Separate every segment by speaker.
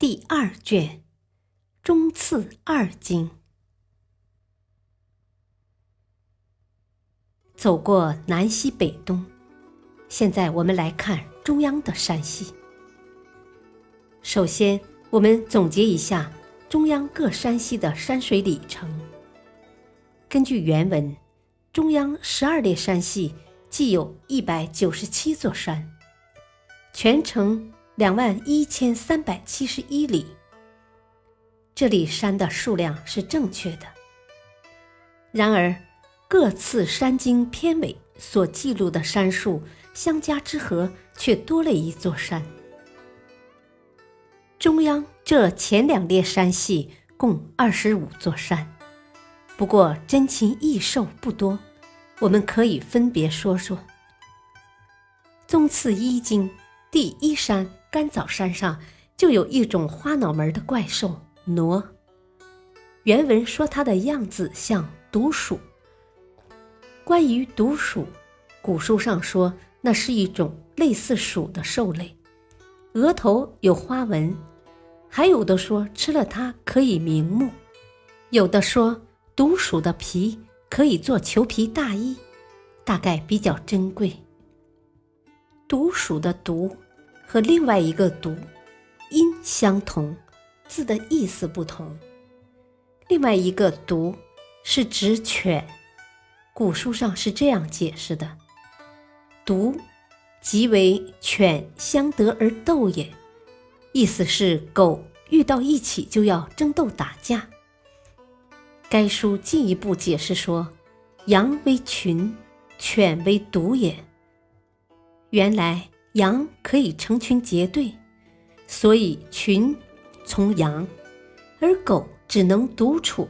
Speaker 1: 第二卷，中次二经。走过南西北东，现在我们来看中央的山系。首先，我们总结一下中央各山系的山水里程。根据原文，中央十二列山系计有一百九十七座山，全程。两万一千三百七十一里。这里山的数量是正确的。然而，各次山经篇尾所记录的山数相加之和，却多了一座山。中央这前两列山系共二十五座山，不过珍禽异兽不多，我们可以分别说说。宗次一经第一山。甘枣山上就有一种花脑门的怪兽挪。原文说它的样子像毒鼠。关于毒鼠，古书上说那是一种类似鼠的兽类，额头有花纹，还有的说吃了它可以明目，有的说毒鼠的皮可以做裘皮大衣，大概比较珍贵。毒鼠的毒。和另外一个“毒”音相同，字的意思不同。另外一个“毒”是指犬，古书上是这样解释的：“毒，即为犬相得而斗也。”意思是狗遇到一起就要争斗打架。该书进一步解释说：“羊为群，犬为独也。”原来。羊可以成群结队，所以群从羊；而狗只能独处，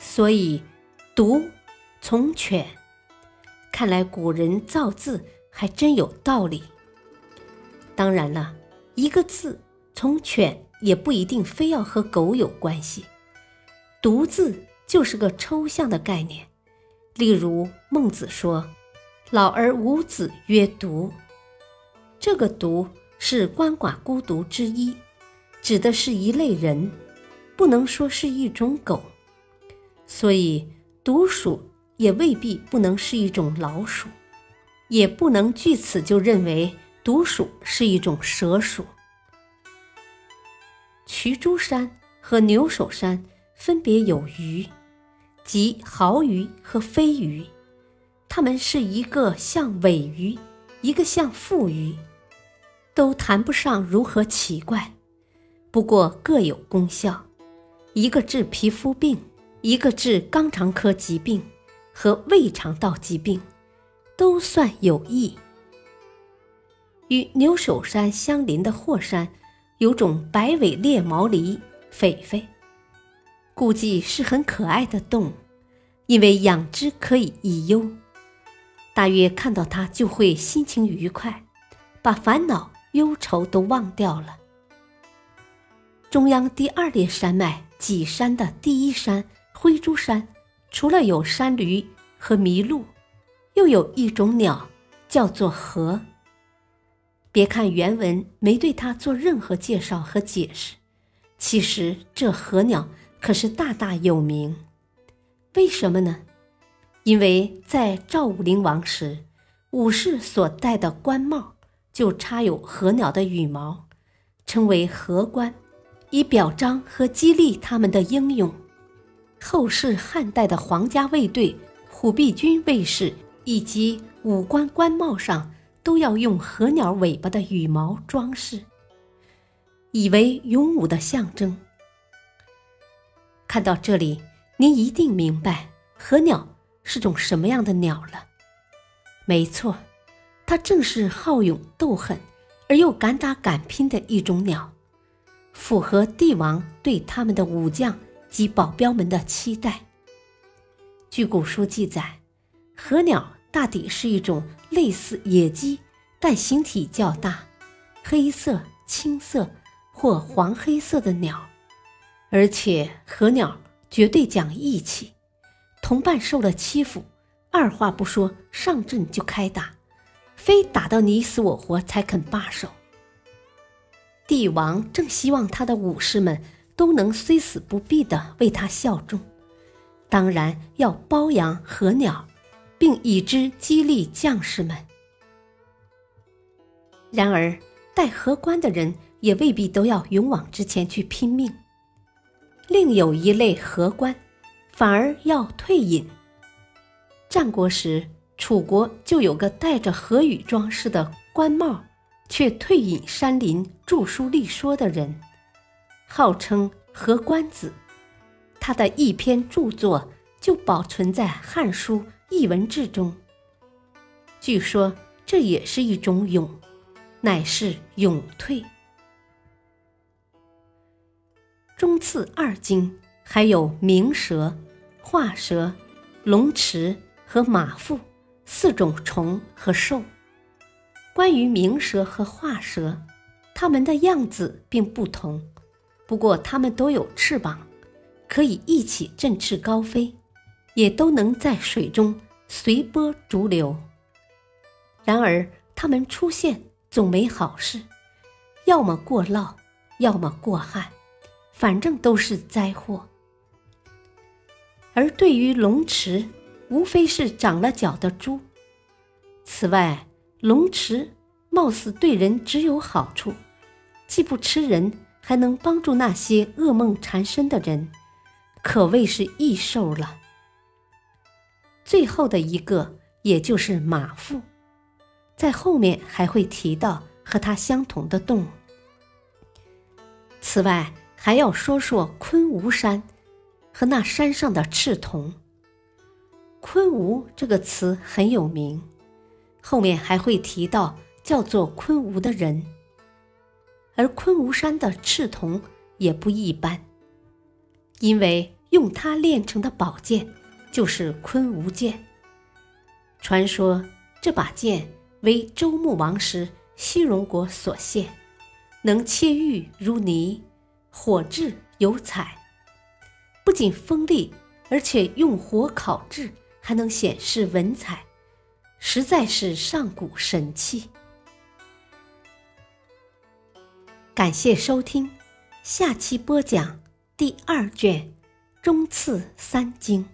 Speaker 1: 所以独从犬。看来古人造字还真有道理。当然了，一个字从犬也不一定非要和狗有关系。独字就是个抽象的概念，例如孟子说：“老而无子曰独。”这个“独”是鳏寡孤独之一，指的是一类人，不能说是一种狗。所以，独鼠也未必不能是一种老鼠，也不能据此就认为独鼠是一种蛇鼠。瞿珠山和牛首山分别有鱼，即豪鱼和飞鱼，它们是一个像尾鱼，一个像腹鱼。都谈不上如何奇怪，不过各有功效，一个治皮肤病，一个治肛肠科疾病和胃肠道疾病，都算有益。与牛首山相邻的霍山，有种白尾猎毛狸狒狒，估计是很可爱的动物，因为养之可以益忧，大约看到它就会心情愉快，把烦恼。忧愁都忘掉了。中央第二列山脉脊山的第一山灰珠山，除了有山驴和麋鹿，又有一种鸟，叫做鹤。别看原文没对它做任何介绍和解释，其实这鹤鸟可是大大有名。为什么呢？因为在赵武灵王时，武士所戴的官帽。就插有鹤鸟的羽毛，称为鹤冠，以表彰和激励他们的英勇。后世汉代的皇家卫队、虎贲军卫士以及武官官帽上都要用鹤鸟尾巴的羽毛装饰，以为勇武的象征。看到这里，您一定明白鹤鸟是种什么样的鸟了。没错。它正是好勇斗狠、而又敢打敢拼的一种鸟，符合帝王对他们的武将及保镖们的期待。据古书记载，和鸟大抵是一种类似野鸡，但形体较大，黑色、青色或黄黑色的鸟，而且和鸟绝对讲义气，同伴受了欺负，二话不说上阵就开打。非打到你死我活才肯罢手。帝王正希望他的武士们都能虽死不毙的为他效忠，当然要包养和鸟，并以之激励将士们。然而，带荷官的人也未必都要勇往直前去拼命。另有一类荷官，反而要退隐。战国时。楚国就有个戴着何羽装饰的官帽，却退隐山林著书立说的人，号称何官子。他的一篇著作就保存在《汉书艺文志》中。据说这也是一种勇，乃是勇退。中次二经还有鸣蛇、画蛇、龙池和马腹。四种虫和兽。关于鸣蛇和画蛇，它们的样子并不同，不过它们都有翅膀，可以一起振翅高飞，也都能在水中随波逐流。然而，它们出现总没好事，要么过涝，要么过旱，反正都是灾祸。而对于龙池，无非是长了脚的猪。此外，龙池貌似对人只有好处，既不吃人，还能帮助那些噩梦缠身的人，可谓是异兽了。最后的一个，也就是马腹，在后面还会提到和它相同的动物。此外，还要说说昆吾山和那山上的赤铜。昆吾这个词很有名，后面还会提到叫做昆吾的人，而昆吾山的赤铜也不一般，因为用它炼成的宝剑就是昆吾剑。传说这把剑为周穆王时西戎国所献，能切玉如泥，火炙有彩，不仅锋利，而且用火烤制。还能显示文采，实在是上古神器。感谢收听，下期播讲第二卷《中次三经》，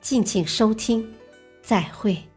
Speaker 1: 敬请收听，再会。